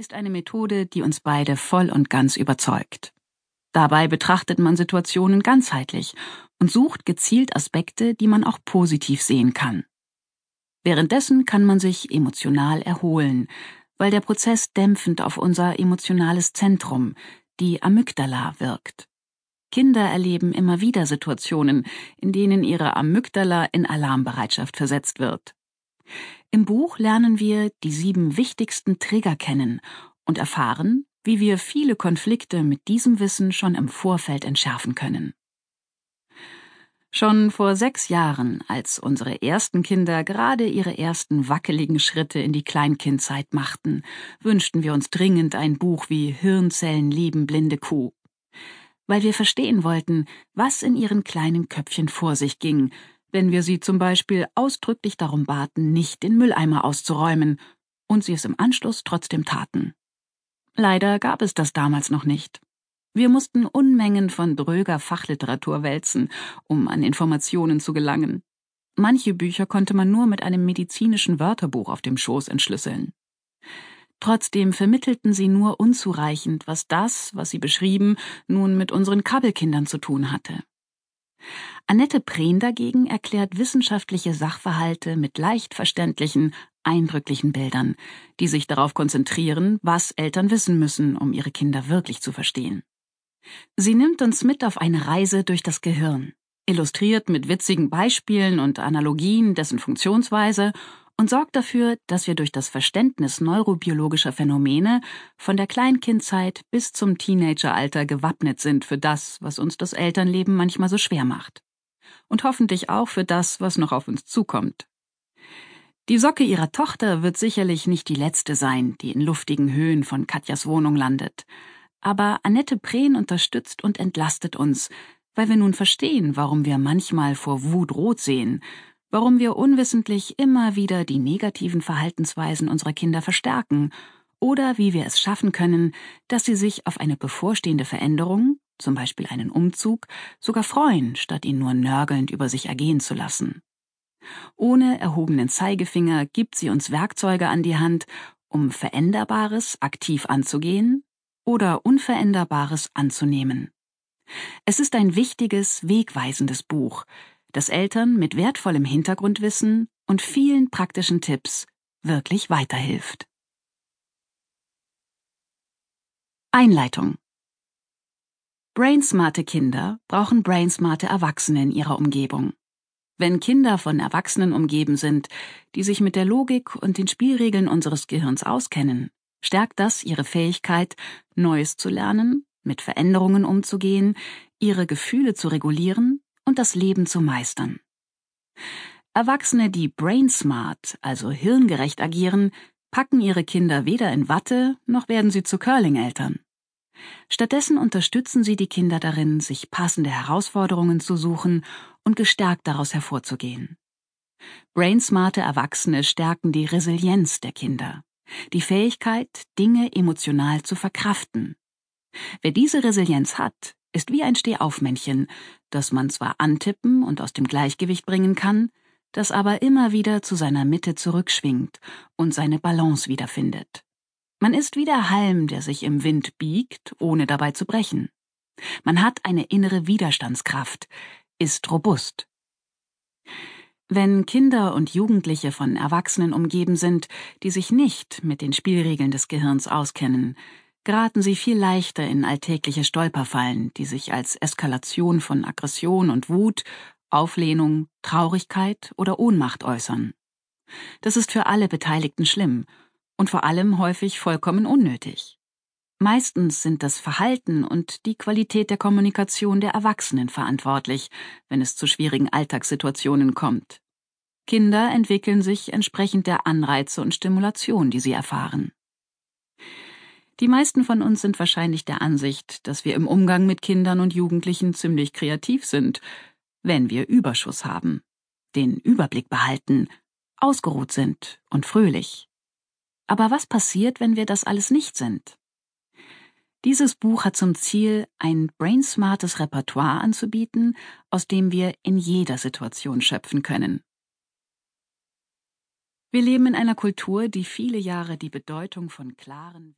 ist eine Methode, die uns beide voll und ganz überzeugt. Dabei betrachtet man Situationen ganzheitlich und sucht gezielt Aspekte, die man auch positiv sehen kann. Währenddessen kann man sich emotional erholen, weil der Prozess dämpfend auf unser emotionales Zentrum, die Amygdala, wirkt. Kinder erleben immer wieder Situationen, in denen ihre Amygdala in Alarmbereitschaft versetzt wird. Im Buch lernen wir die sieben wichtigsten Trigger kennen und erfahren, wie wir viele Konflikte mit diesem Wissen schon im Vorfeld entschärfen können. Schon vor sechs Jahren, als unsere ersten Kinder gerade ihre ersten wackeligen Schritte in die Kleinkindzeit machten, wünschten wir uns dringend ein Buch wie Hirnzellen lieben blinde Kuh. Weil wir verstehen wollten, was in ihren kleinen Köpfchen vor sich ging, wenn wir sie zum Beispiel ausdrücklich darum baten, nicht den Mülleimer auszuräumen, und sie es im Anschluss trotzdem taten. Leider gab es das damals noch nicht. Wir mussten Unmengen von dröger Fachliteratur wälzen, um an Informationen zu gelangen. Manche Bücher konnte man nur mit einem medizinischen Wörterbuch auf dem Schoß entschlüsseln. Trotzdem vermittelten sie nur unzureichend, was das, was sie beschrieben, nun mit unseren Kabelkindern zu tun hatte. Annette Prehn dagegen erklärt wissenschaftliche Sachverhalte mit leicht verständlichen, eindrücklichen Bildern, die sich darauf konzentrieren, was Eltern wissen müssen, um ihre Kinder wirklich zu verstehen. Sie nimmt uns mit auf eine Reise durch das Gehirn, illustriert mit witzigen Beispielen und Analogien dessen Funktionsweise und sorgt dafür, dass wir durch das Verständnis neurobiologischer Phänomene von der Kleinkindzeit bis zum Teenageralter gewappnet sind für das, was uns das Elternleben manchmal so schwer macht. Und hoffentlich auch für das, was noch auf uns zukommt. Die Socke ihrer Tochter wird sicherlich nicht die letzte sein, die in luftigen Höhen von Katjas Wohnung landet. Aber Annette Prehn unterstützt und entlastet uns, weil wir nun verstehen, warum wir manchmal vor Wut rot sehen, warum wir unwissentlich immer wieder die negativen Verhaltensweisen unserer Kinder verstärken oder wie wir es schaffen können, dass sie sich auf eine bevorstehende Veränderung, zum Beispiel einen Umzug, sogar freuen, statt ihn nur nörgelnd über sich ergehen zu lassen. Ohne erhobenen Zeigefinger gibt sie uns Werkzeuge an die Hand, um Veränderbares aktiv anzugehen oder Unveränderbares anzunehmen. Es ist ein wichtiges, wegweisendes Buch, das Eltern mit wertvollem Hintergrundwissen und vielen praktischen Tipps wirklich weiterhilft. Einleitung Brainsmarte Kinder brauchen brainsmarte Erwachsene in ihrer Umgebung. Wenn Kinder von Erwachsenen umgeben sind, die sich mit der Logik und den Spielregeln unseres Gehirns auskennen, stärkt das ihre Fähigkeit, Neues zu lernen, mit Veränderungen umzugehen, ihre Gefühle zu regulieren und das Leben zu meistern. Erwachsene, die brain smart, also hirngerecht agieren, packen ihre Kinder weder in Watte, noch werden sie zu Curling-Eltern. Stattdessen unterstützen sie die Kinder darin, sich passende Herausforderungen zu suchen und gestärkt daraus hervorzugehen. Brainsmarte Erwachsene stärken die Resilienz der Kinder, die Fähigkeit, Dinge emotional zu verkraften. Wer diese Resilienz hat, ist wie ein Stehaufmännchen, das man zwar antippen und aus dem Gleichgewicht bringen kann, das aber immer wieder zu seiner Mitte zurückschwingt und seine Balance wiederfindet. Man ist wie der Halm, der sich im Wind biegt, ohne dabei zu brechen. Man hat eine innere Widerstandskraft, ist robust. Wenn Kinder und Jugendliche von Erwachsenen umgeben sind, die sich nicht mit den Spielregeln des Gehirns auskennen, geraten sie viel leichter in alltägliche Stolperfallen, die sich als Eskalation von Aggression und Wut, Auflehnung, Traurigkeit oder Ohnmacht äußern. Das ist für alle Beteiligten schlimm und vor allem häufig vollkommen unnötig. Meistens sind das Verhalten und die Qualität der Kommunikation der Erwachsenen verantwortlich, wenn es zu schwierigen Alltagssituationen kommt. Kinder entwickeln sich entsprechend der Anreize und Stimulation, die sie erfahren. Die meisten von uns sind wahrscheinlich der Ansicht, dass wir im Umgang mit Kindern und Jugendlichen ziemlich kreativ sind, wenn wir Überschuss haben, den Überblick behalten, ausgeruht sind und fröhlich. Aber was passiert, wenn wir das alles nicht sind? Dieses Buch hat zum Ziel, ein brainsmartes Repertoire anzubieten, aus dem wir in jeder Situation schöpfen können. Wir leben in einer Kultur, die viele Jahre die Bedeutung von klaren